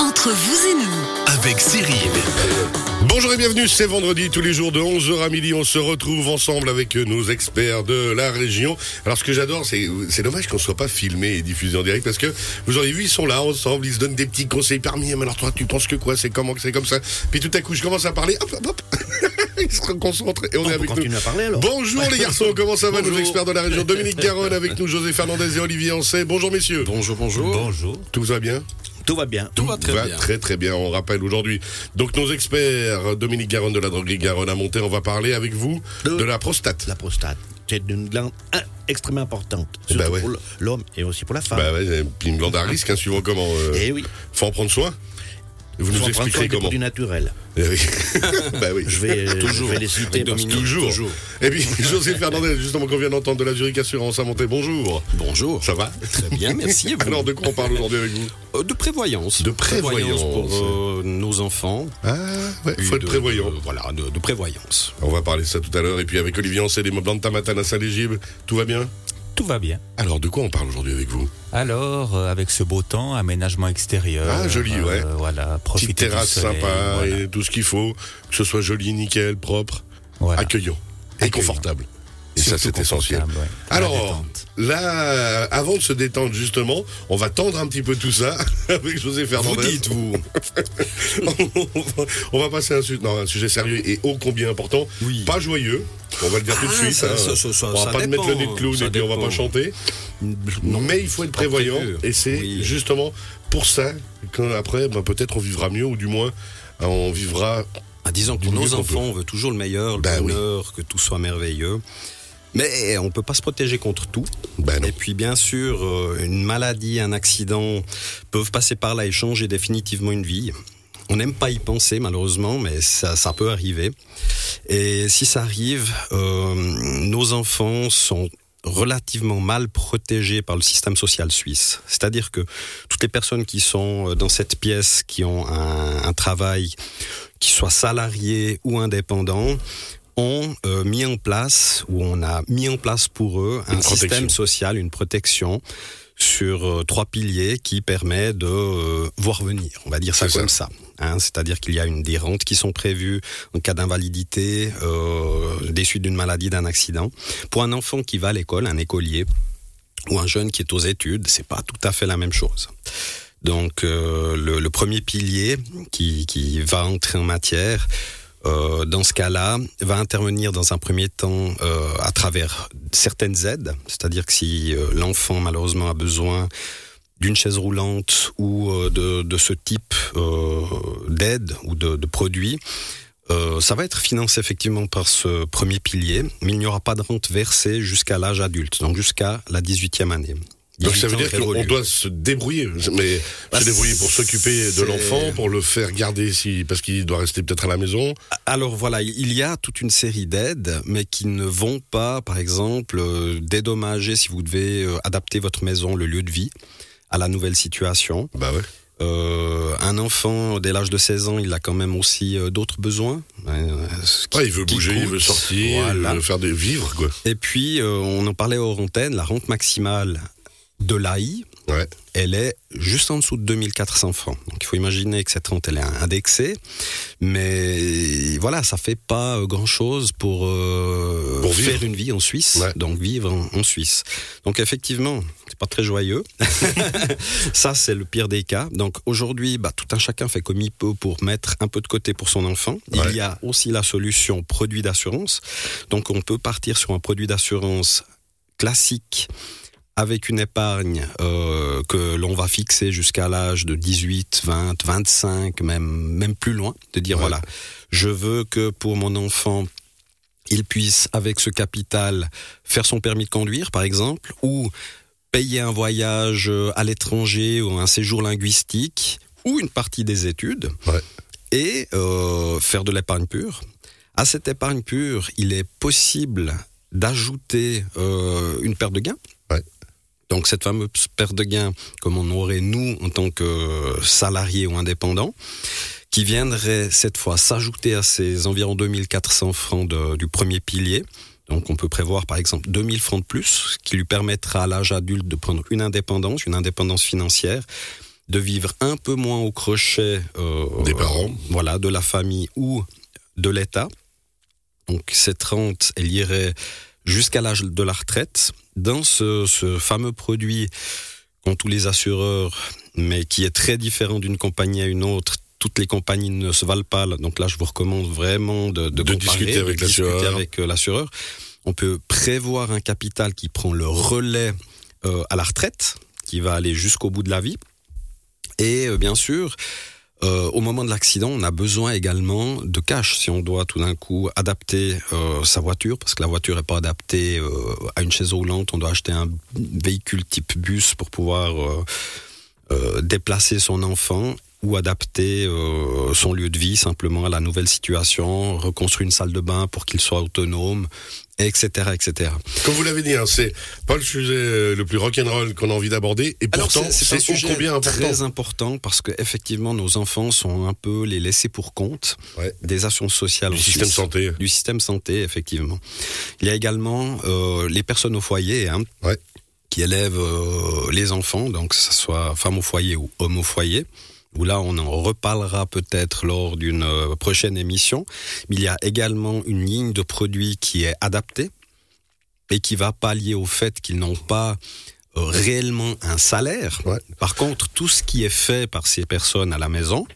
Entre vous et nous, avec Cyril. Bonjour et bienvenue, c'est vendredi, tous les jours de 11h à midi, on se retrouve ensemble avec nos experts de la région. Alors ce que j'adore, c'est c'est dommage qu'on soit pas filmé et diffusé en direct parce que vous auriez vu, ils sont là ensemble, ils se donnent des petits conseils parmi eux. Alors toi, tu penses que quoi? C'est comment C'est comme ça? Puis tout à coup, je commence à parler, hop, hop, hop. Ils se concentrent et on, est peut avec nous. continuer à parler alors. Bonjour les garçons, comment ça va nos experts de la région? Dominique Garonne avec nous, José Fernandez et Olivier Ancet. Bonjour messieurs. Bonjour, bonjour. Bonjour. Tout va bien? Tout va bien. Tout va très très bien. On rappelle aujourd'hui. Donc nos experts, Dominique Garonne de la droguerie Garonne à Monter, on va parler avec vous de, De- la prostate. La prostate, c'est une glande hein, extrêmement importante. Eh ben Surtout ouais. pour l'homme et aussi pour la femme. Bah ouais, et une glande à risque, hein, suivant comment. euh, Eh oui. Faut en prendre soin. Vous nous expliquerez comment. produits naturels. Eh oui. bah oui. Je vais, euh, Toujours. je vais les citer. Parce que- Dominique. Toujours. Et puis José Fernandez, justement qu'on vient d'entendre de la Zurich Assurance à Monter. Bonjour. Bonjour. Ça va Très bien, merci. Et vous Alors de quoi on parle aujourd'hui avec vous Euh, De prévoyance. De prévoyance. pour euh, nos enfants. Ah ouais, faut être de- prévoyant. de- voilà, de, de prévoyance. On va parler de ça tout à l'heure. Et puis avec Olivier meubles de Matane à Saint-Légible. Tout va bien? Tout va bien. Alors de quoi on parle aujourd'hui avec vous? Alors, euh, avec ce beau temps, aménagement extérieur. Ah, joli, euh, ouais. Voilà, Petite profiter du terrasse soleil, sympa voilà. et tout ce qu'il faut. Que ce soit joli, nickel, propre, Voilà. accueillant et Accueillant. confortable. Et ça, c'est essentiel. ouais. Alors, là, avant de se détendre justement, on va tendre un petit peu tout ça avec José Vous Fernandez. dites, vous. on va passer à un, non, un sujet sérieux et ô combien important. Oui. Pas joyeux. On va le dire tout de Ah, suite. ça- hein. ça- ça- on va pas mettre le nez de clown et puis on va pas chanter. Non, mais il faut être prévoyant et c'est Oui. justement pour ça qu'après, ben, peut-être on vivra mieux ou du moins on vivra Ah, disons que pour nos enfants, on veut toujours le meilleur, le oui. bonheur, que tout soit merveilleux. Mais on peut pas se protéger contre tout. Ben. Et puis bien sûr, euh, une maladie, un accident peuvent passer par là et changer définitivement une vie. On n'aime pas y penser malheureusement, mais ça, ça peut arriver. Et si ça arrive, euh, nos enfants sont relativement mal protégés par le système social suisse. C'est-à-dire que toutes les personnes qui sont euh, dans cette pièce, qui ont un, un travail, qui soit salarié ou indépendant, ont euh, mis en place, ou on a mis en place pour eux, un système social, une protection sur euh, trois piliers qui permet de euh, voir venir, on va dire ça comme ça. hein. C'est-à-dire qu'il y a une des rentes qui sont prévues en cas d'invalidité, euh, des suites d'une maladie, d'un accident. Pour un enfant qui va à l'école, un écolier ou un jeune qui est aux études, c'est pas tout à fait la même chose. Donc euh, le, le premier pilier qui, qui va entrer en matière, euh, dans ce cas-là, va intervenir dans un premier temps euh, à travers certaines aides, c'est-à-dire que si euh, l'enfant malheureusement a besoin d'une chaise roulante ou de, ce type d'aide ou de, de produit, ça va être financé effectivement par ce premier pilier, mais il n'y aura pas de rente versée jusqu'à l'âge adulte, donc jusqu'à la 18e année. Donc ça 18 veut dire qu'on doit se débrouiller, mais Bah, se débrouiller pour s'occuper de l'enfant, pour le faire garder si parce qu'il doit rester peut-être à la maison. Alors voilà, il y a toute une série d'aides, mais qui ne vont pas, par exemple, euh, dédommager si vous devez euh, adapter votre maison, le lieu de vie, à la nouvelle situation. Bah ouais. Euh, un enfant, dès l'âge de 16 ans, il a quand même aussi euh, d'autres besoins. euh, qui- Ouais, il veut bouger, il veut sortir, Voilà. il veut faire des vivre quoi. Et puis, euh, on en parlait hors antenne, la rente maximale de l'AI, Ouais. elle est juste en dessous de 2400 francs. Donc il faut imaginer que cette rente elle est indexée, mais voilà, ça fait pas grand chose pour, euh, Pour faire une vie en Suisse, Ouais. donc vivre en, en Suisse. Donc effectivement, c'est pas très joyeux. ça c'est le pire des cas. Donc aujourd'hui, bah, tout un chacun fait comme il peut pour mettre un peu de côté pour son enfant. Ouais. Il y a aussi la solution produit d'assurance. Donc on peut partir sur un produit d'assurance classique avec une épargne euh, que l'on va fixer jusqu'à l'âge de 18, 20, 25, même, même plus loin, de dire Ouais. voilà, je veux que pour mon enfant, il puisse, avec ce capital, faire son permis de conduire, par exemple, ou payer un voyage euh, à l'étranger ou un séjour linguistique, ou une partie des études, Ouais. et euh, faire de l'épargne pure. À cette épargne pure, il est possible d'ajouter euh, une perte de gain. Ouais. Donc cette fameuse perte de gain, comme on aurait nous en tant que salariés ou indépendants, qui viendrait cette fois s'ajouter à ces environ 2400 francs de- du premier pilier. Donc on peut prévoir par exemple 2000 francs de plus, ce qui lui permettra à l'âge adulte de prendre une indépendance, une indépendance financière, de vivre un peu moins au crochet euh, Des parents. voilà, de la famille ou de l'État. Donc cette rente, elle irait jusqu'à l'âge de la retraite. Dans ce, ce fameux produit qu'ont tous les assureurs, mais qui est très différent d'une compagnie à une autre, toutes les compagnies ne se valent pas. Donc là, je vous recommande vraiment de, de, De comparer, discuter l'assureur. avec, euh, l'assureur. On peut prévoir un capital qui prend le relais euh, à la retraite, qui va aller jusqu'au bout de la vie. Et euh, bien sûr, euh, au moment de l'accident, on a besoin également de cash si on doit tout d'un coup adapter euh, sa voiture, parce que la voiture n'est pas adaptée euh, à une chaise roulante. On doit acheter un véhicule type bus pour pouvoir euh, euh, déplacer son enfant ou adapter euh, son lieu de vie simplement à la nouvelle situation, reconstruire une salle de bain pour qu'il soit autonome, etc., etc. Comme vous l'avez dit, hein, c'est pas le sujet euh, le plus rock'n'roll qu'on a envie d'aborder, et pourtant c'est- un sujet combien important. très important parce que effectivement nos enfants sont un peu les laissés pour compte Ouais. des assurances sociales Du système Suisse. santé. du système santé effectivement. Il y a également euh, les personnes au foyer hein, Ouais. qui élèvent euh, les enfants, donc que ce soit femme au foyer ou homme au foyer. Où là, on en reparlera peut-être lors d'une euh, prochaine émission. Mais il y a également une ligne de produits qui est adaptée et qui va pallier au fait qu'ils n'ont pas euh, réellement un salaire. Ouais. Par contre, tout ce qui est fait par ces personnes à la maison,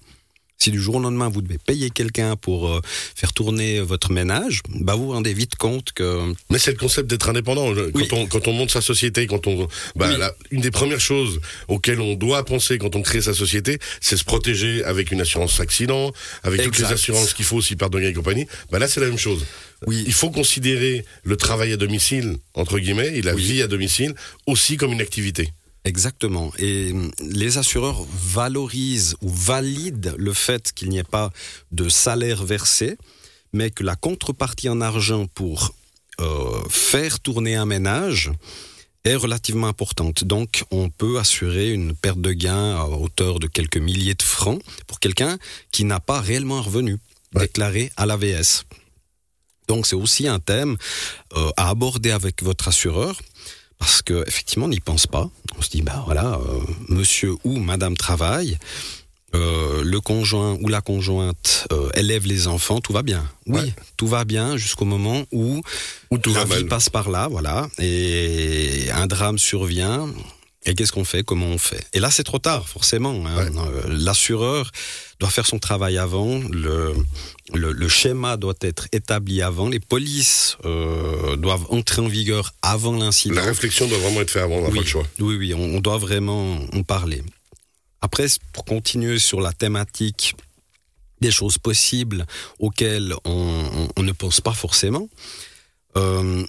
si du jour au lendemain vous devez payer quelqu'un pour euh, faire tourner votre ménage, bah vous vous rendez vite compte que Mais c'est le concept d'être indépendant. Quand, Oui. on, quand on monte sa société, quand on, bah, Oui. la- une des premières choses auxquelles on doit penser quand on crée sa société, c'est se protéger avec une assurance accident, avec toutes les assurances qu'il faut si perte de gain et compagnie. Bah là, c'est la même chose. Oui. Il faut considérer le travail à domicile, entre guillemets, et la Oui. vie à domicile aussi comme une activité. Exactement. Et hum, les assureurs valorisent ou valident le fait qu'il n'y ait pas de salaire versé, mais que la contrepartie en argent pour euh, faire tourner un ménage est relativement importante. Donc, on peut assurer une perte de gain à hauteur de quelques milliers de francs pour quelqu'un qui n'a pas réellement un revenu Ouais. déclaré à l'AVS. Donc, c'est aussi un thème euh, à aborder avec votre assureur parce que effectivement on n'y pense pas. On se dit bah voilà, euh, monsieur ou madame travaille, euh, le conjoint ou la conjointe euh, élève les enfants, tout va bien. Oui, Ouais. tout va bien jusqu'au moment où Ou tout la va vie mal. passe par là, voilà, et un drame survient. Et qu'est-ce qu'on fait? Comment on fait? Et là, c'est trop tard, forcément. hein. Euh, L'assureur doit faire son travail avant. Le, le, le schéma doit être établi avant. Les polices euh, doivent entrer en vigueur avant l'incident. La réflexion doit vraiment être faite avant, on n'a Oui. pas le choix. Oui, oui, on, on doit vraiment en parler. Après, pour continuer sur la thématique des choses possibles auxquelles on, on- on ne pense pas forcément, euh,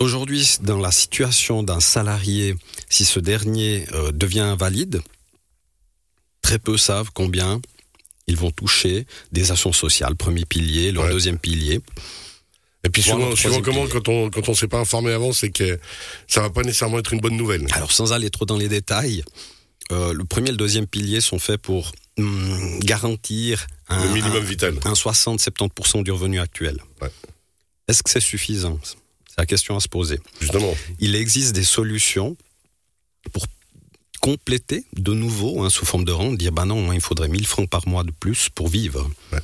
aujourd'hui, dans la situation d'un salarié, si ce dernier euh, devient invalide, très peu savent combien ils vont toucher des actions sociales, premier pilier, leur Ouais. deuxième pilier. Et puis souvent, comment, quand on quand on s'est pas informé avant, c'est que ça va pas nécessairement être une bonne nouvelle. Alors sans aller trop dans les détails, euh, le premier et le deuxième pilier sont faits pour hum, garantir un, Le minimum un- vital. un 60-70% du revenu actuel. Ouais. Est-ce que c'est suffisant C'est la question à se poser. Justement. Il existe des solutions pour compléter de nouveau hein, sous forme de rente, dire bah non, moi, il faudrait 1000 francs par mois de plus pour vivre. Ouais.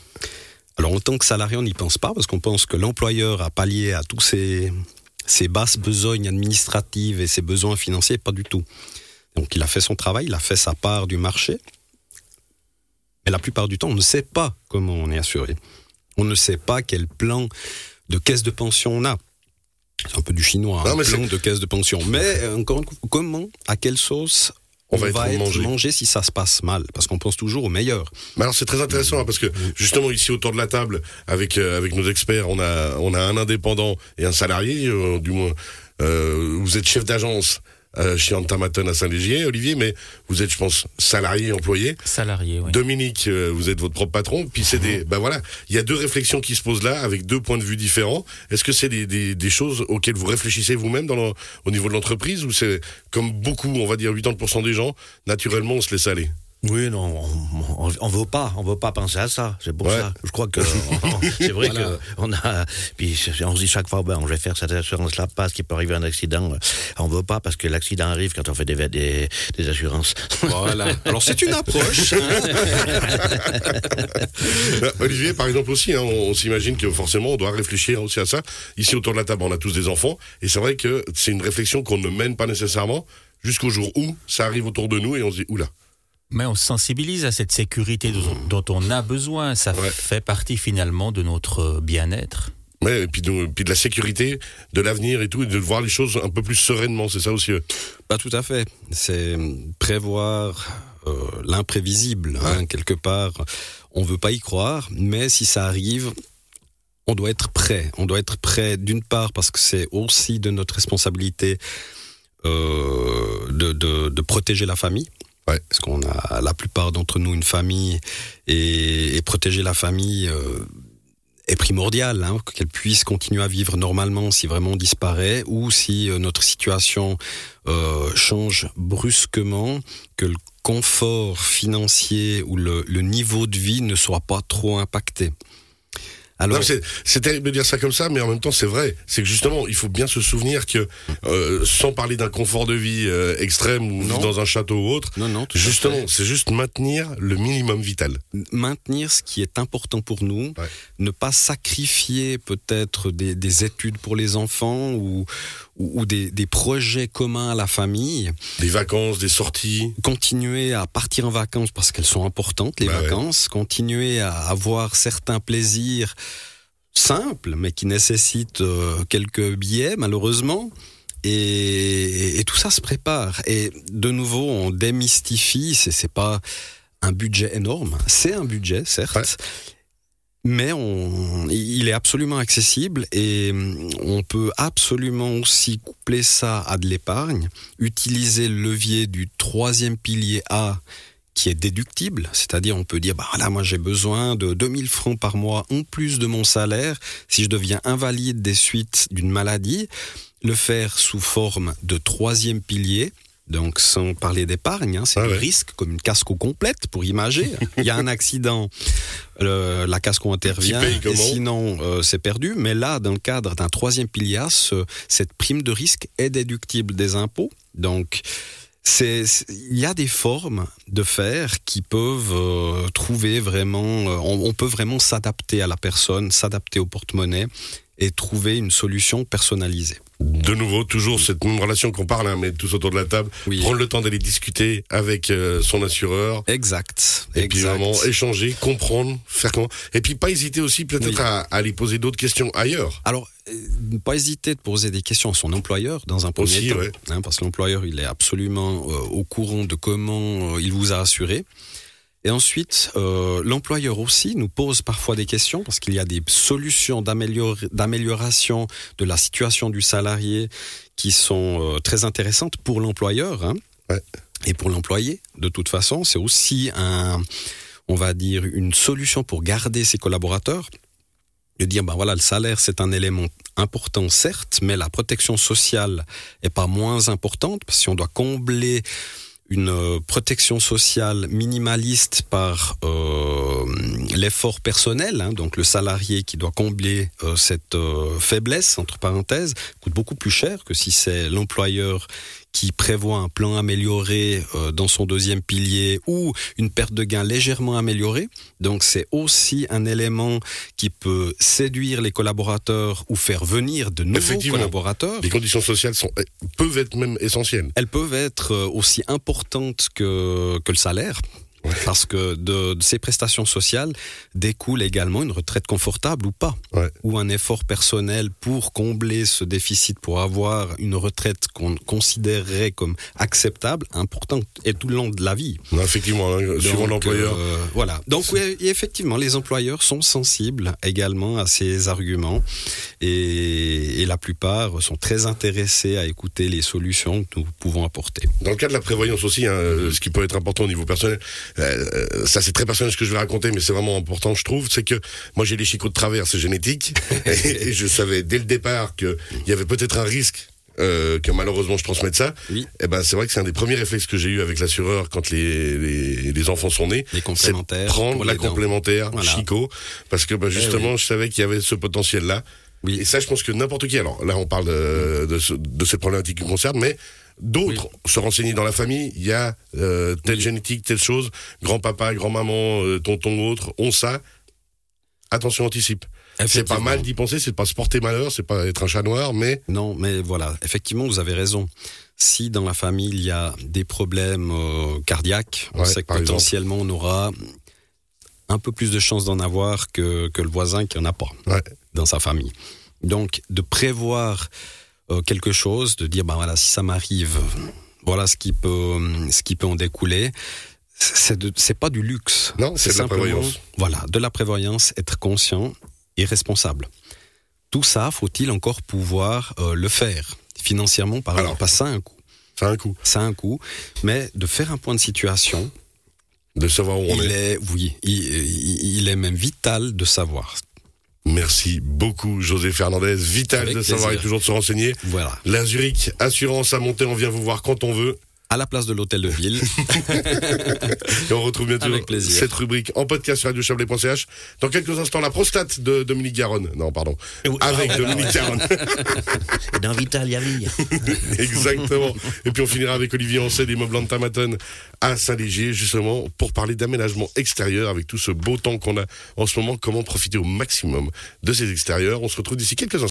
Alors en tant que salarié, on n'y pense pas parce qu'on pense que l'employeur a pallié à tous ces, ces basses besognes administratives et ses besoins financiers, pas du tout. Donc il a fait son travail, il a fait sa part du marché. Mais la plupart du temps, on ne sait pas comment on est assuré. On ne sait pas quel plan de caisse de pension on a. C'est un peu du chinois, Non, un mais plan de caisse de pension. Mais euh, encore une fois, comment, à quelle sauce On on, va va, être être, mangé. mangé. si ça se passe mal? Parce qu'on pense toujours au meilleur. Mais alors c'est très intéressant hein, parce que justement ici autour de la table avec euh, avec nos experts, on a on a un indépendant et un salarié, euh, du moins. Euh, vous êtes chef d'agence euh, chez Antamaton à Saint-Légier, Olivier, mais vous êtes, je pense, salarié employé. Salarié, oui. Dominique, euh, vous êtes votre propre patron. Puis c'est des, ben voilà, il y a deux réflexions qui se posent là avec deux points de vue différents. Est-ce que c'est des, des, des choses auxquelles vous réfléchissez vous-même dans le- au niveau de l'entreprise ou c'est comme beaucoup, on va dire 80% des gens, naturellement on se laisse aller? Oui, non, on, on, veut pas, on veut pas penser à ça. C'est pour Ouais. ça. Je crois que c'est vrai que on a. Puis on se dit chaque fois, ben, je vais faire cette assurance-là parce qu'il peut arriver un accident. On veut pas parce que l'accident arrive quand on fait des, des, des assurances. Voilà. Alors c'est une approche. Bah, Olivier, par exemple aussi, hein, on, on s'imagine que forcément on doit réfléchir aussi à ça. Ici autour de la table, on a tous des enfants, et c'est vrai que c'est une réflexion qu'on ne mène pas nécessairement jusqu'au jour où ça arrive autour de nous et on se dit oula. Mais on se sensibilise à cette sécurité dont, dont on a besoin. Ça Ouais. fait partie finalement de notre bien-être. Ouais, et puis de, puis de la sécurité, de l'avenir et tout, et de voir les choses un peu plus sereinement, c'est ça aussi. euh. Pas tout à fait. C'est prévoir euh, l'imprévisible, hein, quelque part. On veut pas y croire, mais si ça arrive, on doit être prêt. On doit être prêt d'une part parce que c'est aussi de notre responsabilité euh, de, de, de protéger la famille. Ouais. Parce qu'on a la plupart d'entre nous une famille et, protéger la famille euh, est primordial, hein, qu'elle puisse continuer à vivre normalement si vraiment on disparaît ou si euh, notre situation euh, change brusquement, que le confort financier ou le niveau de vie ne soit pas trop impacté. Alors, Non, c'est- terrible de dire ça comme ça, mais en même temps, c'est vrai. C'est que justement, il faut bien se souvenir que, euh, sans parler d'un confort de vie euh, extrême ou Non. dans un château ou autre, non, non, justement, c'est juste maintenir le minimum vital. maintenir ce qui est important pour nous, Ouais. ne pas sacrifier peut-être des, des études pour les enfants ou, ou, ou des, des projets communs à la famille, Des vacances, des sorties. continuer à partir en vacances parce qu'elles sont importantes, les Bah ouais. vacances, continuer à avoir certains plaisirs simples, mais qui nécessitent euh, quelques billets, malheureusement. Et, et tout ça se prépare. Et de nouveau, on démystifie. C'est, c'est pas un budget énorme. C'est un budget, certes. Ouais. Mais on, il est absolument accessible et hum, on peut absolument aussi coupler ça à de l'épargne, utiliser le levier du troisième pilier A qui est déductible, c'est-à-dire on peut dire, bah voilà, moi j'ai besoin de 2000 francs par mois en plus de mon salaire si je deviens invalide des suites d'une maladie, le faire sous forme de troisième pilier, donc sans parler d'épargne, hein, c'est Ah le ouais. risque comme une casco complète pour imager. Il y a un accident, le- la casco intervient, et sinon euh, c'est perdu. Mais là, dans le cadre d'un troisième pilier, ce- cette prime de risque est déductible des impôts. Donc il y a des formes de faire qui peuvent euh, trouver vraiment, euh, on peut vraiment s'adapter à la personne, s'adapter au porte-monnaie et trouver une solution personnalisée. De nouveau, toujours cette même relation qu'on parle, hein, mais tous autour de la table. Oui. Prendre le temps d'aller discuter avec euh, son assureur. Exact. Et puis vraiment échanger, comprendre, faire comment. Et puis pas hésiter aussi peut-être Oui. à, à aller poser d'autres questions ailleurs. Alors, euh, ne pas hésiter de poser des questions à son employeur dans un premier Aussi, temps, ouais. hein, parce que l'employeur il est absolument euh, au courant de comment euh, il vous a assuré. Et ensuite, euh, l'employeur aussi nous pose parfois des questions parce qu'il y a des solutions d'amélior- d'amélioration de la situation du salarié qui sont euh, très intéressantes pour l'employeur hein, Ouais. et pour l'employé. De toute façon, c'est aussi un, on va dire, une solution pour garder ses collaborateurs de dire ben voilà le salaire c'est un élément important certes mais la protection sociale est pas moins importante parce que si on doit combler une euh, protection sociale minimaliste par euh, l'effort personnel, hein, donc le salarié qui doit combler euh, cette faiblesse, entre parenthèses, coûte beaucoup plus cher que si c'est l'employeur qui prévoit un plan amélioré euh, dans son deuxième pilier ou une perte de gain légèrement améliorée. Donc c'est aussi un élément qui peut séduire les collaborateurs ou faire venir de nouveaux collaborateurs. Les conditions sociales sont, eh, peuvent être même essentielles. Elles peuvent être euh, aussi importantes que, que le salaire. Parce que de, de ces prestations sociales découle également une retraite confortable ou pas, Ouais. ou un effort personnel pour combler ce déficit, pour avoir une retraite qu'on considérerait comme acceptable, importante, et tout le long de la vie. Effectivement, hein, suivant l'employeur. euh, voilà. Donc oui, effectivement, les employeurs sont sensibles également à ces arguments et, et la plupart sont très intéressés à écouter les solutions que nous pouvons apporter. Dans le cas de la prévoyance aussi, hein, ce qui peut être important au niveau personnel, euh, euh, ça c'est très personnel ce que je vais raconter, mais c'est vraiment important, je trouve, c'est que moi j'ai les chicots de travers, c'est génétique, et, et je savais dès le départ qu'il y avait peut-être un risque euh, que malheureusement je transmette ça, Oui. eh ben c'est vrai que c'est un des premiers réflexes que j'ai eu avec l'assureur quand les, les, les enfants sont nés. Les C'est complémentaires. prendre la dents. complémentaire Voilà. Chico parce que bah, justement je savais qu'il y avait ce potentiel là Oui. et ça je pense que n'importe qui alors là on parle de, de, ce- de cette problématique qui me concerne mais d'autres se renseigner dans la famille il y a euh, telle génétique telle chose grand-papa grand-maman euh, tonton autre on ça attention anticipe c'est pas mal d'y penser c'est pas se porter malheur c'est pas être un chat noir mais Non, mais voilà, effectivement, vous avez raison. Si dans la famille il y a des problèmes euh, cardiaques, on Ouais, sait que exemple. potentiellement on aura un peu plus de chances d'en avoir que, que le voisin qui en a pas Ouais. dans sa famille. Donc, de prévoir euh, quelque chose, de dire, ben voilà, si ça m'arrive, voilà ce qui peut, ce qui peut en découler. C'est pas du luxe. Non, c'est de la prévoyance. Voilà, de la prévoyance, être conscient et responsable. Tout ça, faut-il encore pouvoir euh, le faire financièrement par Alors. que ça a un coût. ça a un coup Ça a un coût, mais de faire un point de situation, de savoir où on il est est, oui, il est même vital de savoir. Merci beaucoup José Fernandez. Vital Avec de savoir et toujours de se renseigner. Voilà. la Zurich assurance à monter on vient vous voir quand on veut À la place de l'hôtel de ville. Et on retrouve bientôt Avec plaisir. cette rubrique en podcast sur radiochablais.ch. Dans quelques instants, la prostate de Dominique Garonne. Non, pardon. Oui. Avec Ah, Dominique Garonne. Et dans Vital. Exactement. Et puis on finira avec Olivier Ancet des Meubles Tamaton à Saint-Légier, justement, pour parler d'aménagement extérieur avec tout ce beau temps qu'on a en ce moment. Comment profiter au maximum de ces extérieurs. On se retrouve d'ici quelques instants.